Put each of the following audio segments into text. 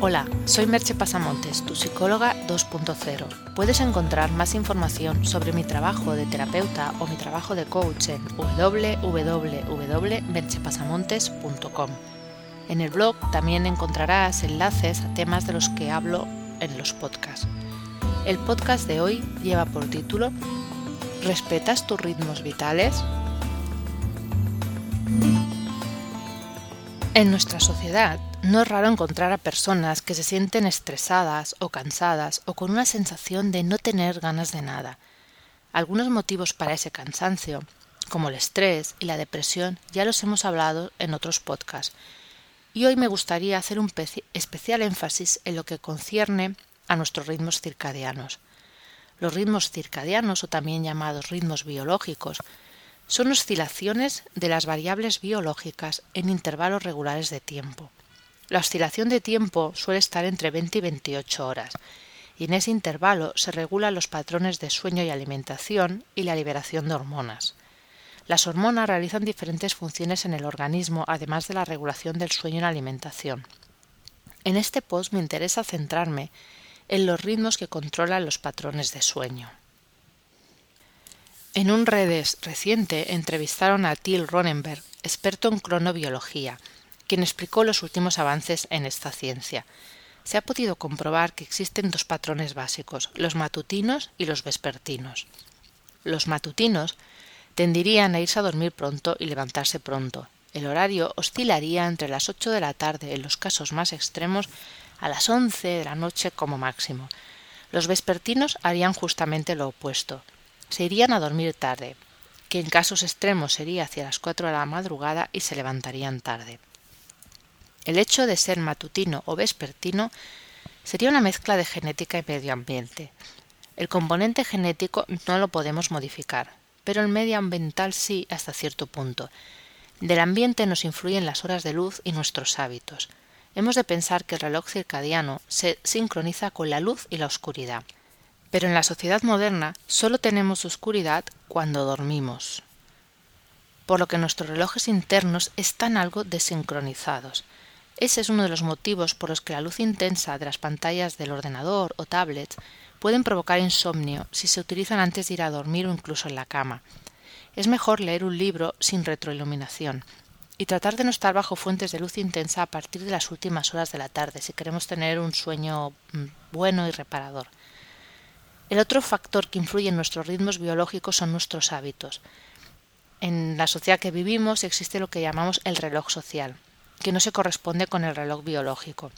Hola, soy Merche Pasamontes, tu psicóloga 2.0. Puedes encontrar más información sobre mi trabajo de terapeuta o mi trabajo de coach en www.merchepasamontes.com. En el blog también encontrarás enlaces a temas de los que hablo en los podcasts. El podcast de hoy lleva por título ¿Respetas tus ritmos vitales? En nuestra sociedad no es raro encontrar a personas que se sienten estresadas o cansadas o con una sensación de no tener ganas de nada. Algunos motivos para ese cansancio, como el estrés y la depresión, ya los hemos hablado en otros podcasts. Y hoy me gustaría hacer un especial énfasis en lo que concierne a nuestros ritmos circadianos. Los ritmos circadianos, o también llamados ritmos biológicos, son oscilaciones de las variables biológicas en intervalos regulares de tiempo. La oscilación de tiempo suele estar entre 20 y 28 horas, y en ese intervalo se regulan los patrones de sueño y alimentación y la liberación de hormonas. Las hormonas realizan diferentes funciones en el organismo, además de la regulación del sueño y la alimentación. En este post me interesa centrarme en los ritmos que controlan los patrones de sueño. En un redes reciente entrevistaron a Till Ronenberg, experto en cronobiología, quien explicó los últimos avances en esta ciencia. Se ha podido comprobar que existen dos patrones básicos, los matutinos y los vespertinos. Los matutinos tendirían a irse a dormir pronto y levantarse pronto. El horario oscilaría entre las ocho de la tarde en los casos más extremos a las once de la noche como máximo. Los vespertinos harían justamente lo opuesto se irían a dormir tarde, que en casos extremos sería hacia las cuatro de la madrugada y se levantarían tarde. El hecho de ser matutino o vespertino sería una mezcla de genética y medio ambiente. El componente genético no lo podemos modificar, pero el medio ambiental sí hasta cierto punto. Del ambiente nos influyen las horas de luz y nuestros hábitos. Hemos de pensar que el reloj circadiano se sincroniza con la luz y la oscuridad. Pero en la sociedad moderna solo tenemos oscuridad cuando dormimos, por lo que nuestros relojes internos están algo desincronizados. Ese es uno de los motivos por los que la luz intensa de las pantallas del ordenador o tablets pueden provocar insomnio si se utilizan antes de ir a dormir o incluso en la cama. Es mejor leer un libro sin retroiluminación y tratar de no estar bajo fuentes de luz intensa a partir de las últimas horas de la tarde si queremos tener un sueño mm, bueno y reparador. El otro factor que influye en nuestros ritmos biológicos son nuestros hábitos. En la sociedad que vivimos existe lo que llamamos el reloj social, que no se corresponde con el reloj biológico.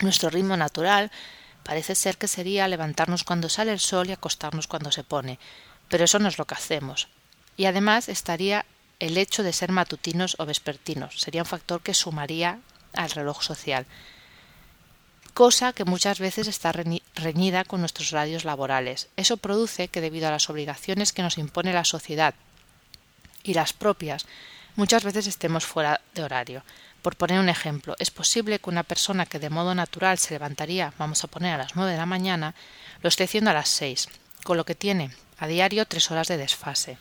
Nuestro ritmo natural parece ser que sería levantarnos cuando sale el sol y acostarnos cuando se pone, pero eso no es lo que hacemos. Y además estaría el hecho de ser matutinos o vespertinos, sería un factor que sumaría al reloj social cosa que muchas veces está reñida con nuestros horarios laborales. Eso produce que debido a las obligaciones que nos impone la sociedad y las propias, muchas veces estemos fuera de horario. Por poner un ejemplo, es posible que una persona que de modo natural se levantaría, vamos a poner a las nueve de la mañana, lo esté haciendo a las seis, con lo que tiene a diario tres horas de desfase.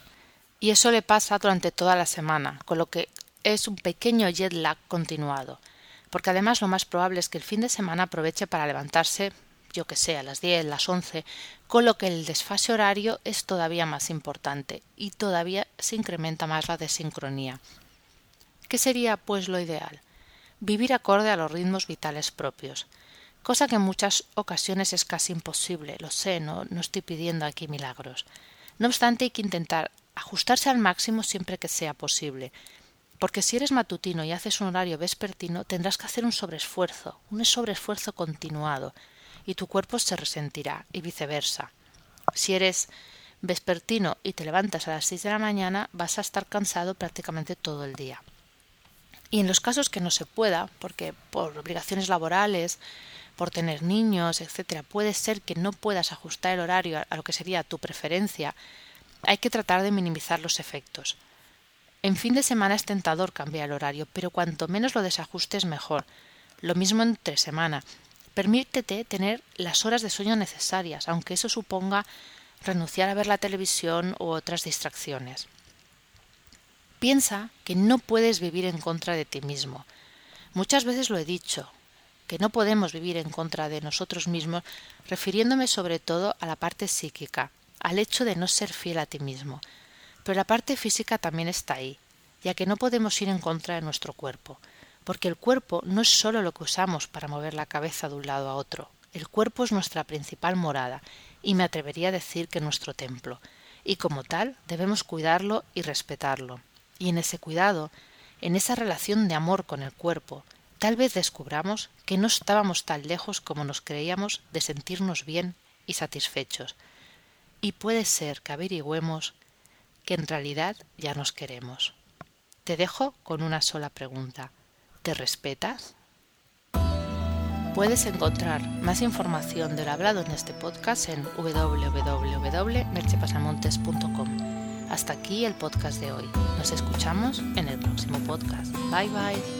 Y eso le pasa durante toda la semana, con lo que es un pequeño jet lag continuado porque además lo más probable es que el fin de semana aproveche para levantarse, yo que sé, a las 10, las 11, con lo que el desfase horario es todavía más importante y todavía se incrementa más la desincronía. ¿Qué sería, pues, lo ideal? Vivir acorde a los ritmos vitales propios, cosa que en muchas ocasiones es casi imposible, lo sé, no, no estoy pidiendo aquí milagros. No obstante, hay que intentar ajustarse al máximo siempre que sea posible, porque si eres matutino y haces un horario vespertino, tendrás que hacer un sobreesfuerzo, un sobreesfuerzo continuado, y tu cuerpo se resentirá, y viceversa. Si eres vespertino y te levantas a las seis de la mañana, vas a estar cansado prácticamente todo el día. Y en los casos que no se pueda, porque por obligaciones laborales, por tener niños, etcétera, puede ser que no puedas ajustar el horario a lo que sería tu preferencia, hay que tratar de minimizar los efectos. En fin de semana es tentador cambiar el horario, pero cuanto menos lo desajustes mejor. Lo mismo entre semana. Permítete tener las horas de sueño necesarias, aunque eso suponga renunciar a ver la televisión u otras distracciones. Piensa que no puedes vivir en contra de ti mismo. Muchas veces lo he dicho, que no podemos vivir en contra de nosotros mismos, refiriéndome sobre todo a la parte psíquica, al hecho de no ser fiel a ti mismo. Pero la parte física también está ahí, ya que no podemos ir en contra de nuestro cuerpo, porque el cuerpo no es solo lo que usamos para mover la cabeza de un lado a otro. El cuerpo es nuestra principal morada, y me atrevería a decir que nuestro templo, y como tal debemos cuidarlo y respetarlo. Y en ese cuidado, en esa relación de amor con el cuerpo, tal vez descubramos que no estábamos tan lejos como nos creíamos de sentirnos bien y satisfechos. Y puede ser que averigüemos que en realidad ya nos queremos. Te dejo con una sola pregunta. ¿Te respetas? Puedes encontrar más información de lo hablado en este podcast en www.merchepasamontes.com. Hasta aquí el podcast de hoy. Nos escuchamos en el próximo podcast. Bye bye.